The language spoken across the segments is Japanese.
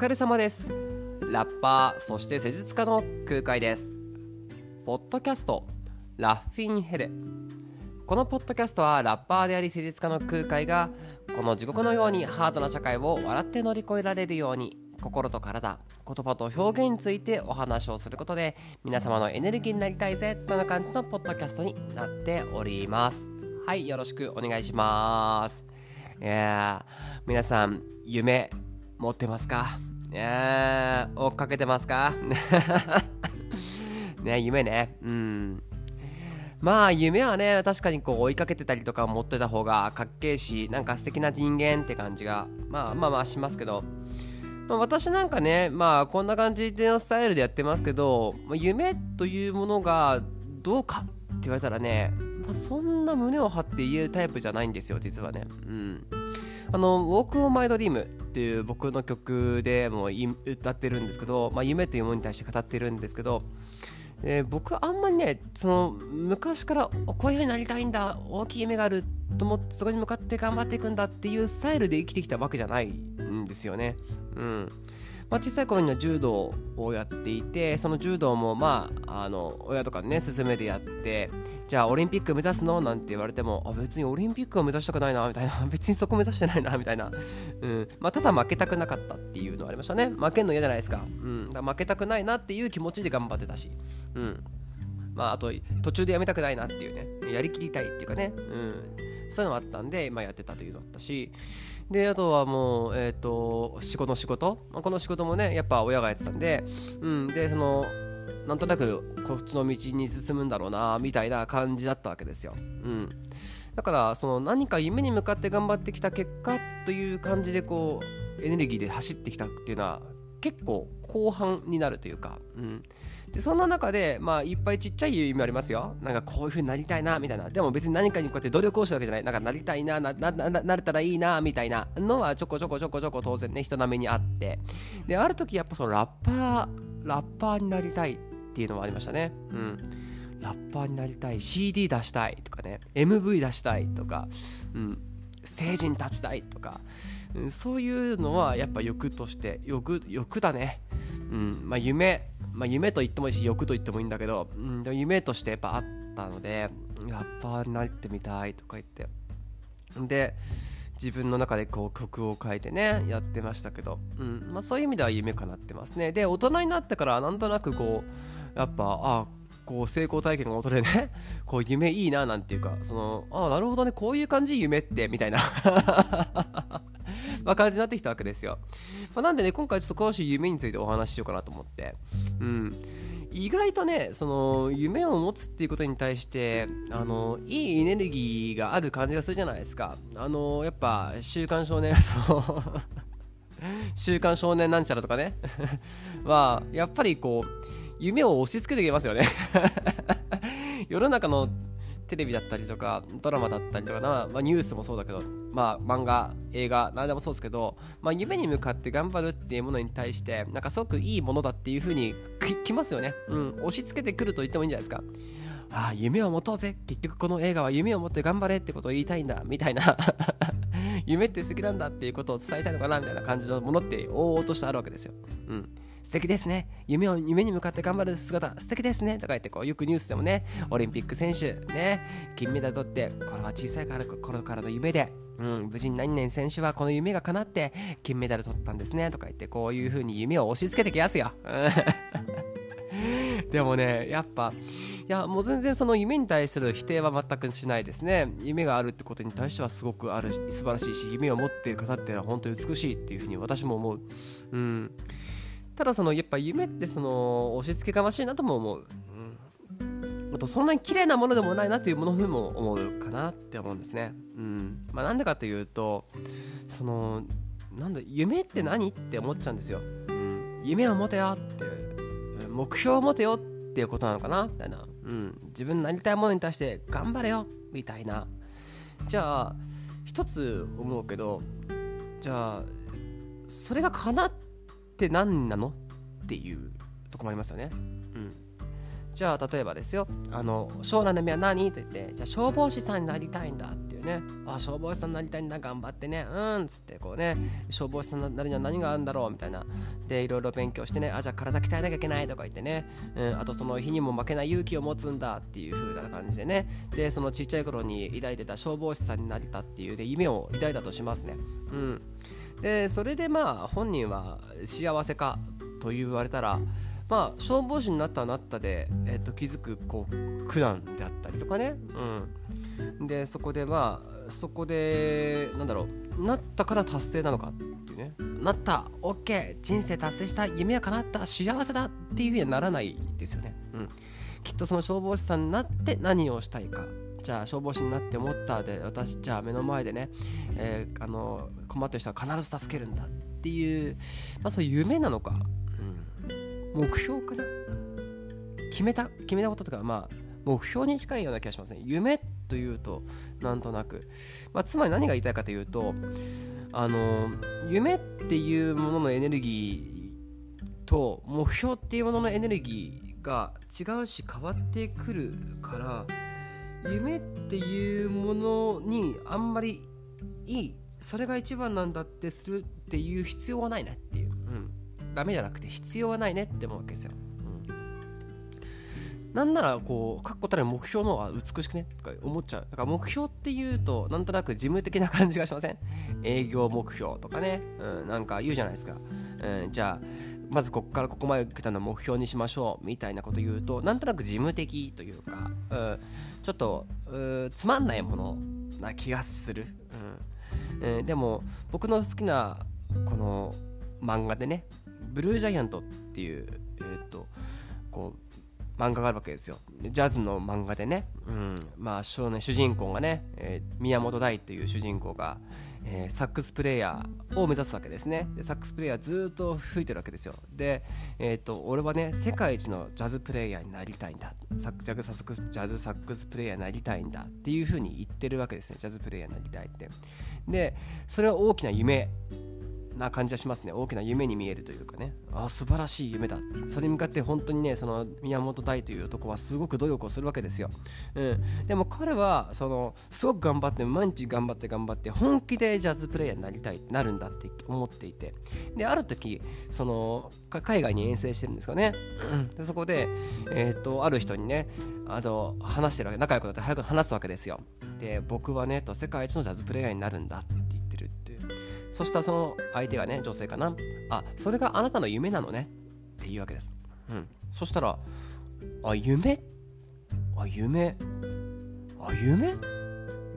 疲れ様です。ラッパーそして施術家の空海です。ポッドキャストラッフィンヘル。このポッドキャストはラッパーであり施術家の空海がこの地獄のようにハードな社会を笑って乗り越えられるように心と体言葉と表現についてお話をすることで皆様のエネルギーになりたいぜという感じのポッドキャストになっております。はいよろしくお願いします。いや皆さん夢持ってますか？え、追っかけてますか？ね、夢ね。うん。まあ夢はね確かにこう追いかけてたりとか持ってた方がかっけえしなんか素敵な人間って感じがまあまあまあしますけど、まあ、私なんかねまあこんな感じでのスタイルでやってますけど、まあ、夢というものがどうかって言われたらね、まあ、そんな胸を張って言えるタイプじゃないんですよ実はねうんあの「Walk on My Dream」っていう僕の曲でも歌ってるんですけど、まあ、夢というものに対して語ってるんですけど、えー、僕あんまりねその昔からこういうふうになりたいんだ大きい夢があると思ってそこに向かって頑張っていくんだっていうスタイルで生きてきたわけじゃないんですよね。うんまあ、小さい頃には柔道をやっていてその柔道もまああの親とかね勧めでやってじゃあオリンピック目指すの？なんて言われてもあ別にオリンピックは目指したくないなみたいな。別にそこ目指してないなみたいな、うん。まあ、ただ負けたくなかったっていうのはありましたね。負けるの嫌じゃないですか,、うん、だ負けたくないなっていう気持ちで頑張ってたし、うん。まあ、あと途中でやめたくないなっていうね。やりきりたいっていうかね、うん、そういうのもあったんで、まあ、やってたというのだったし。であとはもう、えーと、仕事の仕事、まあ、この仕事もねやっぱ親がやってたんで,、うん、でそのなんとなくこっちの道に進むんだろうなみたいな感じだったわけですよ。うん、だからその何か夢に向かって頑張ってきた結果という感じでこうエネルギーで走ってきたっていうのは結構後半になるというか、うん、でそんな中で、まあ、いっぱいちっちゃい夢ありますよ。なんかこういう風になりたいなみたいな。でも別に何かにこうやって努力をしたわけじゃない。なんかなりたいな、ななななれたらいいなみたいなのはちょこちょこちょこちょこ当然ね、人並みにあって。で、ある時やっぱそのラッパー、ラッパーになりたいっていうのもありましたね。うん。ラッパーになりたい、CD 出したいとかね、MV 出したいとか、うん、ステージに立ちたいとか、うん、そういうのはやっぱ欲として、欲、欲だね。うん、まあ夢、まあ、夢と言ってもいいし欲と言ってもいいんだけど、うん、でも夢としてやっぱあったのでラッパーになってみたいとか言って。で自分の中でこう曲を書いてねやってましたけど、うん。まあ、そういう意味では夢かなってますね。で大人になってからなんとなくこうやっぱあこう成功体験が元でね こう夢いいななんていうかそのあなるほどねこういう感じ夢ってみたいな。ま、感じになってきたわけですよ。まあ、なんでね、今回ちょっと詳しい夢についてお話ししようかなと思って。うん。意外とね、その夢を持つっていうことに対して、あのいいエネルギーがある感じがするじゃないですか。あのやっぱ、週刊少年、その週刊少年なんちゃらとかね は、やっぱりこう、夢を押し付けてきますよね 世の中のテレビだったりとかドラマだったりとかまあ、ニュースもそうだけど、まあ、漫画映画何でもそうですけど、まあ、夢に向かって頑張るっていうものに対してなんかすごくいいものだっていう風にきますよね、うん、押し付けてくると言ってもいいんじゃないですか。ああ夢を持とうぜ。結局この映画は夢を持って頑張れってことを言いたいんだ。みたいな。夢って素敵なんだっていうことを伝えたいのかなみたいな感じのものっておおとしてあるわけですよ、うん。素敵ですね夢を夢に向かって頑張る姿素敵ですねとか言ってこうよくニュースでもねオリンピック選手ね金メダル取ってこれは小さいから頃からの夢でうん、無事に何々選手はこの夢が叶って金メダル取ったんですねとか言ってこういう風に夢を押し付けてきやすよ。でもね、やっぱ、いや、もう全然その夢に対する否定は全くしないですね。夢があるってことに対してはすごくある、素晴らしいし、夢を持っている方っていうのは本当に美しいっていうふうに私も思う。うん。ただそのやっぱ夢ってその押し付けがましいなとも思う、うん、あとそんなに綺麗なものでもないなというものふうも思うかなって思うんですね、うん。まあ、なんでかというとそのなんだ夢って何って思っちゃうんですよ、うん、夢を持てよって目標を持てよっていうことなのかなみたいな、うん、自分のなりたいものに対して頑張れよみたいな。じゃあ一つ思うけどじゃあそれが叶ってって何なの？っていうとこもありますよね。うん。じゃあ例えばですよ、あの、将来の夢は何？と言って、じゃあ消防士さんになりたいんだっていうね。あ消防士さんになりたいんだ頑張ってね。うん。っつってこうね消防士さんになるには何があるんだろう？みたいな。でいろいろ勉強してね。あじゃあ体鍛えなきゃいけないとか言ってね、うん、あとその日にも負けない勇気を持つんだっていう風な感じでね。でそのちっちゃい頃に抱いてた消防士さんになりたっていうで夢を抱いたとしますね。うん。でそれでまあ本人は幸せかと言われたらまあ消防士になったなったで、えー、と気づくこう苦難であったりとかね、うん、でそこでまあそこでなんだろうなったから達成なのかっていうね。なった OK 人生達成した夢は叶った幸せだっていうふうにはならないですよね、うん、きっとその消防士さんになって何をしたいか。じゃあ消防士になって思ったで私じゃあ目の前でね、えー、あの困ってる人は必ず助けるんだっていう、まあ、そういう夢なのか、うん、目標かな。決めた。決めたこととかまあ目標に近いような気がしますね夢というとなんとなく、まあ、つまり何が言いたいかというとあの夢っていうもののエネルギーと目標っていうもののエネルギーが違うし変わってくるから夢っていうものにあんまりいいそれが一番なんだってするっていう必要はないねっていう、うん、ダメじゃなくて必要はないねって思うわけですよ、うん、なんならこう確固たる目標の方が美しくねとか思っちゃう。だから目標っていうとなんとなく事務的な感じがしません？営業目標とかね、うん、なんか言うじゃないですか、うん、じゃあまずここからここまで来たの目標にしましょうみたいなこと言うとなんとなく事務的というか、うん、ちょっとつまんないものな気がする、うん。えー、でも僕の好きなこの漫画でねブルージャイアントっていうえー、とこう漫画があるわけですよ。ジャズの漫画でね、うん、まあ主人公がね、えー、宮本大っていう主人公が、えー、サックスプレーヤーを目指すわけですね。でサックスプレーヤーずっと吹いてるわけですよ。で、えーと、俺はね世界一のジャズプレーヤーになりたいんだ。サジャズサックスジャズサックスプレーヤーになりたいんだ。っていうふうに言ってるわけですね。ジャズプレーヤーになりたいって。でそれは大きな夢。な感じがしますね。大きな夢に見えるというかね。あ素晴らしい夢だ。それに向かって本当にねその宮本大という男はすごく努力をするわけですよ、うん、でも彼はそのすごく頑張って毎日頑張って頑張って本気でジャズプレイヤーになりたいなるんだって思っていて。である時その海外に遠征してるんですかね、うん、でそこで、えー、っとある人にねあと話してるわけ仲良くなって早く話すわけですよ。で僕はねと世界一のジャズプレイヤーになるんだ。ってそしたらその相手がね女性かなあそれがあなたの夢なのねっていうわけですうんそしたらあ夢？あ夢？あ夢？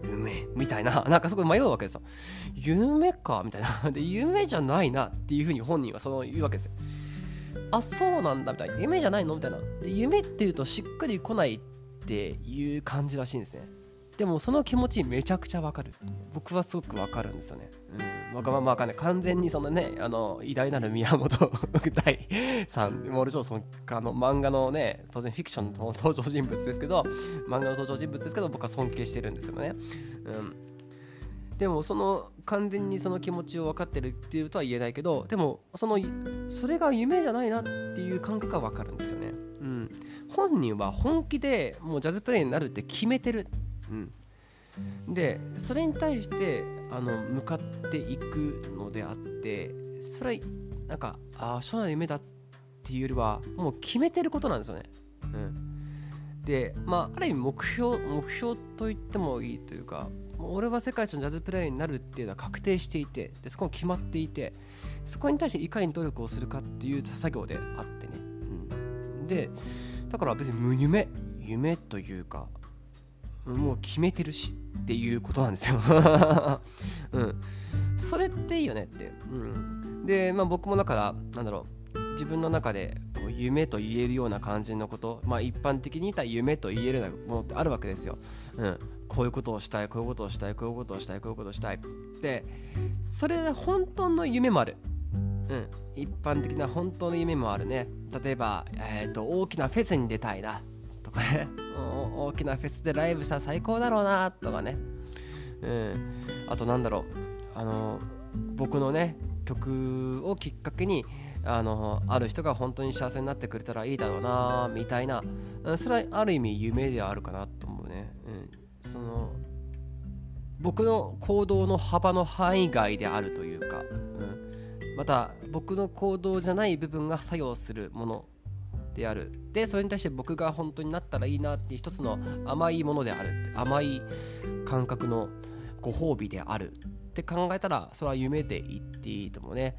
夢？みたいな、なんかそこ迷うわけですよ。夢か？みたいな。で、夢じゃないなっていうふうに本人はその言うわけですよ。あ、そうなんだみたいな。夢じゃないの？みたいな。で夢っていうとしっくりこないっていう感じらしいんですね。でもその気持ちめちゃくちゃわかる。僕はすごくわかるんですよね。うん。わがままわかんない。完全にそのねあの偉大なる宮本大さんモール・ジョーソンあの漫画のね当然フィクションの登場人物ですけど漫画の登場人物ですけど僕は尊敬してるんですけどね、うん、でもその完全にその気持ちを分かってるっていうとは言えないけどでもそのそれが夢じゃないなっていう感覚は分かるんですよね、うん、本人は本気でもうジャズプレイになるって決めてる、うん、でそれに対してあの向かっていくのであってそれはなんかああ将来の夢だっていうよりはもう決めてることなんですよね。うん、でまあある意味目標目標と言ってもいいというか俺は世界一のジャズプレイヤーになるっていうのは確定していてでそこも決まっていてそこに対していかに努力をするかっていう作業であってね、うん、でだから別に無夢夢というかもう決めてるしっていうことなんですよ。うん、それっていいよねって、うん、で、まあ、僕もだからなんだろう。自分の中でこう夢と言えるような感じのこと、まあ、一般的に言ったら夢と言えるようなものってあるわけですよ、うん、こういうことをしたいこういうことをしたいこういうことをしたいこういうことをしたい。でそれで本当の夢もある。うん、一般的な本当の夢もあるね。例えば、えーと大きなフェスに出たいな。とかね。大きなフェスでライブした最高だろうなとかね、うん、あとなんだろう。あの僕のね曲をきっかけにあのある人が本当に幸せになってくれたらいいだろうなみたいな、それはある意味夢ではあるかなと思うね、うん、その僕の行動の幅の範囲外であるというか、うん、また僕の行動じゃない部分が作用するものである。でそれに対して僕が本当になったらいいなっていう一つの甘いものである甘い感覚のご褒美であるって考えたらそれは夢で言っていいと思うね。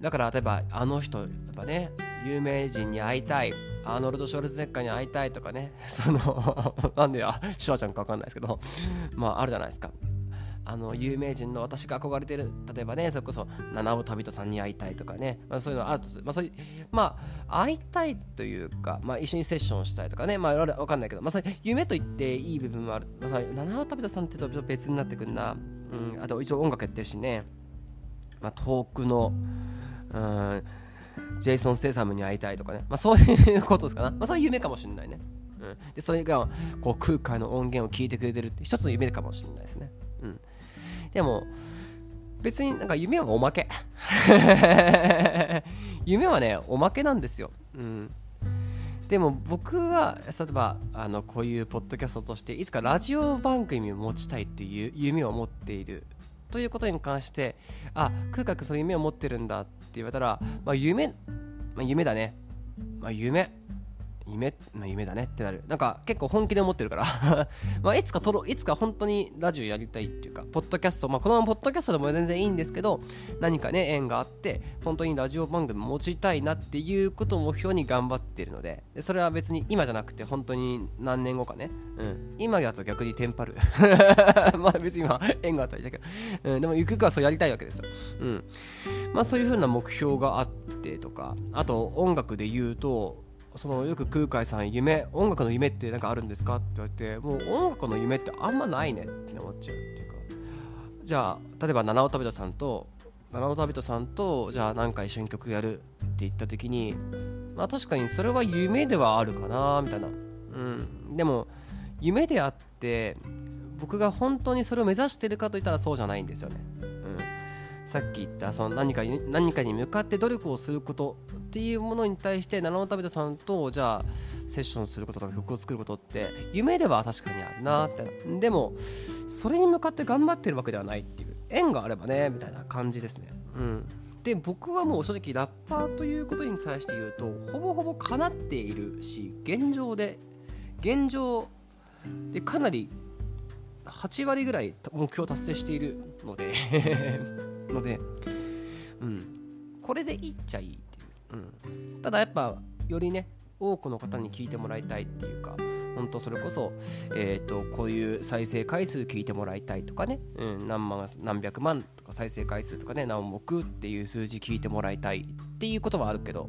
だから例えばあの人やっぱね有名人に会いたいアーノルド・ショルツゼッカーに会いたいとかね。そのなんでやシュワちゃんか分かんないですけど。まああるじゃないですか。あの有名人の私が憧れてる例えばねそれこそ七尾旅人さんに会いたいとかね、まあ、そういうのあるとする、まあ、そういうまあ会いたいというか、まあ、一緒にセッションしたいとかね。まあ分かんないけど、まあ、それ夢と言っていい部分もある、まあ、七尾旅人さんって言うと別になってくるな、うん、あと一応音楽やってるしね、まあ、遠くのうん。ジェイソン・ステイサムに会いたいとかね、まあ、そういうことですかな、まあ、そういう夢かもしれないね、うん、でそれがこう空海の音源を聞いてくれてるって一つの夢かもしれないですね、うん、でも別になんか夢はおまけ。夢はねおまけなんですよ、うん、でも僕は例えばあのこういうポッドキャストとしていつかラジオ番組を持ちたいっていう夢を持っている。ということに関してあ空海君その夢を持ってるんだって言われたら、まあ、夢、まあ、夢だね、まあ、夢。夢、まあ、夢だねってなる。なんか結構本気で思ってるから。まあいつか撮ろいつか本当にラジオやりたいっていうかポッドキャストまあこのままポッドキャストでも全然いいんですけど何かね縁があって本当にラジオ番組持ちたいなっていうことを目標に頑張ってるのでそれは別に今じゃなくて本当に何年後かね、うん、今だと逆にテンパる。まあ別に今縁があったりだけど、うん、でもゆくゆくはそうやりたいわけですよ、うん、まあそういう風な目標があってとかあと音楽で言うとそのよく空海さん夢音楽の夢って何かあるんですかって言われてもう音楽の夢ってあんまないねって思っちゃうっていうか。じゃあ例えば七尾旅人さんと七尾旅人さんとじゃあ何か一緒に曲やるって言った時にまあ確かにそれは夢ではあるかなみたいな。うん。でも夢であって僕が本当にそれを目指してるかといったらそうじゃないんですよね、うん、さっき言ったその何か何かに向かって努力をすることっていうものに対して七尾旅人さんとじゃあセッションすることとか曲を作ることって夢では確かにあるなって。でもそれに向かって頑張ってるわけではないっていう縁があればねみたいな感じですね。うん。で僕はもう正直ラッパーということに対して言うとほぼほぼ叶っているし現状で現状でかなり8割ぐらい目標達成しているので のでうん。これでいいっちゃいい。うん、ただやっぱよりね多くの方に聞いてもらいたいっていうか本当それこそ、えーと、こういう再生回数聞いてもらいたいとかね、うん、何万何百万とか再生回数とかね何億っていう数字聞いてもらいたいっていうことはあるけど、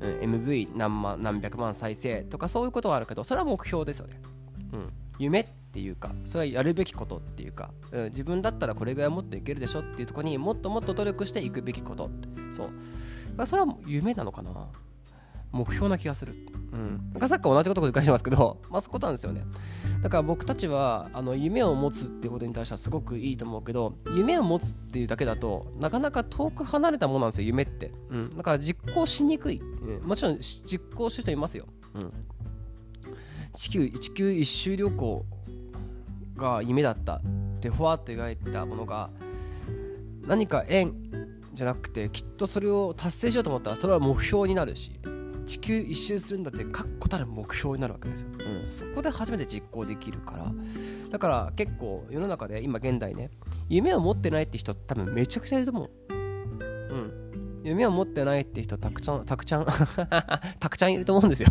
うん、MV 何万何百万再生とかそういうことはあるけどそれは目標ですよね、うん、夢っていうかそれはやるべきことっていうか、うん、自分だったらこれぐらいもっといけるでしょっていうとこにもっともっと努力していくべきことそう。それは夢なのかな？目標な気がする。うん。なんかさっき同じことを繰り返しますけど、まあそことなんですよね。だから僕たちはあの夢を持つっていうことに対してはすごくいいと思うけど、夢を持つっていうだけだとなかなか遠く離れたものなんですよ、夢って。うん。だから実行しにくい。うん、もちろん実行してる人いますよ。うん。地球、地球一周旅行が夢だったってふわっと描いたものが何か縁じゃなくてきっとそれを達成しようと思ったらそれは目標になるし地球一周するんだって確固たる目標になるわけですよ、うん、そこで初めて実行できるから。だから結構世の中で今現代ね夢を持ってないって人多分めちゃくちゃいると思う。うん。夢を持ってないって人たくちゃんたくちゃん たくちゃんいると思うんですよ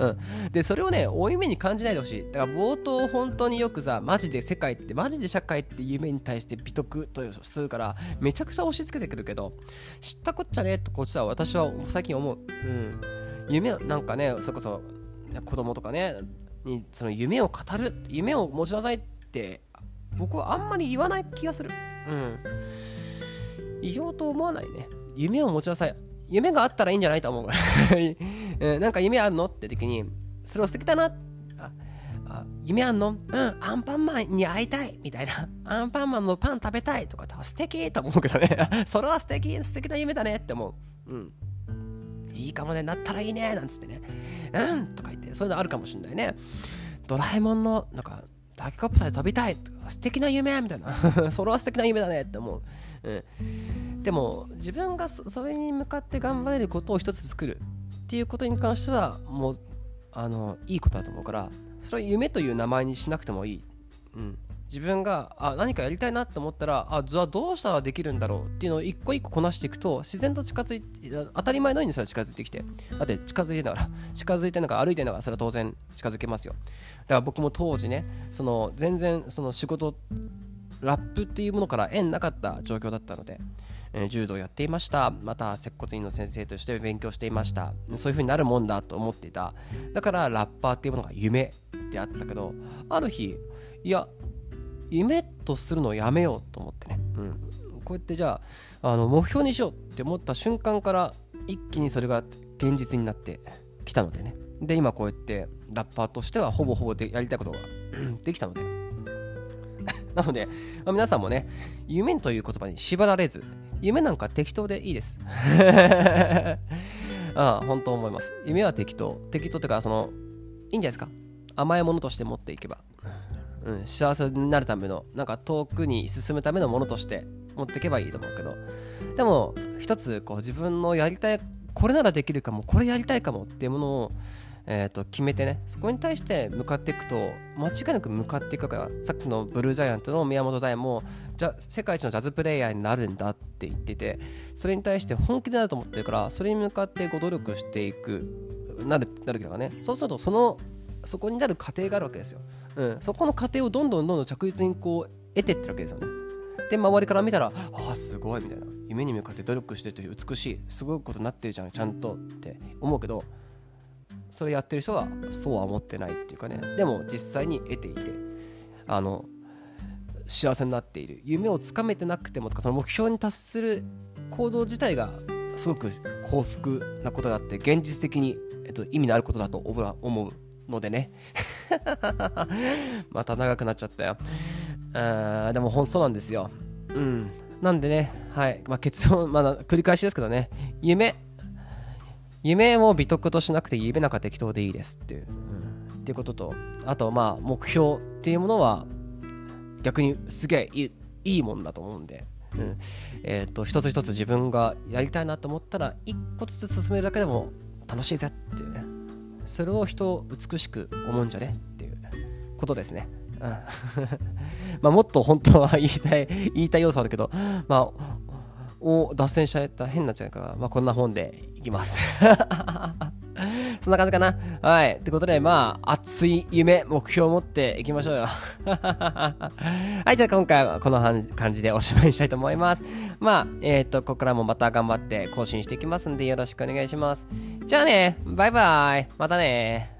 うん、でそれをね負い目に感じないでほしい。だから冒頭本当によくさマジで世界ってマジで社会って夢に対して美徳とするからめちゃくちゃ押し付けてくるけど知ったこっちゃねとこっちは私は最近思う、うん、夢なんかねそれこそ子供とかねにその夢を語る夢を持ちなさいって僕はあんまり言わない気がする。うん。言おうと思わないね。夢を持ちなさい。夢があったらいいんじゃないと思う。なんか夢あるのって時に、それを素敵だな。ああ夢あんの？うん、アンパンマンに会いたいみたいな。アンパンマンのパン食べたいとか素敵と思うけどね。それは素敵、素敵な夢だねって思う。うん。いいかもね、なったらいいねなんつってね。うんとか言って、そういうのあるかもしんないね。ドラえもんの、なんか、タケコプターで飛びたい素敵な夢みたいな それは素敵な夢だねって思う、うん、でも自分がそれに向かって頑張れることを一つ作るっていうことに関してはもうあのいいことだと思うからそれは夢という名前にしなくてもいい、うん、自分があ何かやりたいなと思ったらあ図はどうしたらできるんだろうっていうのを一個一個こなしていくと自然と近づいて当たり前のようにそれは近づいてきて。だって近づいてながら近づいてなんか歩いてながらそれは当然近づけますよ。だから僕も当時ねその全然その仕事ラップっていうものから縁なかった状況だったので、え、柔道やっていました。また接骨院の先生として勉強していました。そういう風になるもんだと思っていた。だからラッパーっていうものが夢であったけどある日いや夢とするのをやめようと思ってね、うん、こうやってじゃああの目標にしようって思った瞬間から一気にそれが現実になってきたのでね。で今こうやってラッパーとしてはほぼほぼでやりたいことができたので。なので、ま、皆さんもね夢という言葉に縛られず夢なんか適当でいいです。ああ本当思います。夢は適当。適当っていうかそのいいんじゃないですか。甘いものとして持っていけば。うん、幸せになるためのなんか遠くに進むためのものとして持っていけばいいと思うけど。でも一つこう自分のやりたいこれならできるかもこれやりたいかもっていうものを、えー、と決めてねそこに対して向かっていくと間違いなく向かっていくからさっきのブルージャイアントの宮本大もじゃ世界一のジャズプレイヤーになるんだって言っててそれに対して本気でなると思ってるからそれに向かってご努力していくなるなるけどね。そうするとそのそこになる過程があるわけですよ、うん、そこの過程をどんどんどんどん着実にこう得てってるわけですよね。で周りから見たらああすごいみたいな。夢に向かって努力してて美しいすごいことになってるじゃんちゃんとって思うけどそれやってる人はそうは思ってないっていうかね。でも実際に得ていてあの幸せになっている。夢をつかめてなくてもとかその目標に達する行動自体がすごく幸福なことだって現実的に、えっと、意味のあることだと思うのでね。また長くなっちゃったよ。あでも本当なんですよ。うん。なんでねはい、まあ、結論まだ繰り返しですけどね。夢夢を美徳としなくて夢なんか適当でいいですっていう、うん、っていうこととあとまあ目標っていうものは逆にすげえいいもんだと思うんでうんえーと、と一つ一つ自分がやりたいなと思ったら一個ずつ進めるだけでも楽しいぜっていうねそれを人を美しく思うんじゃねっていうことですね。うん、まあもっと本当は言いたい、言いたい要素あるけど、まあ、を脱線しちゃった変なっちゃうから、まあこんな本でいきます。そんな感じかな。はい。ってことで、まあ、熱い夢、目標を持っていきましょうよ。はい。じゃあ今回はこの感じでおしまいにしたいと思います。まあ、えっ、ー、と、ここからもまた頑張って更新していきますんで、よろしくお願いします。じゃあね、バイバイ。またね。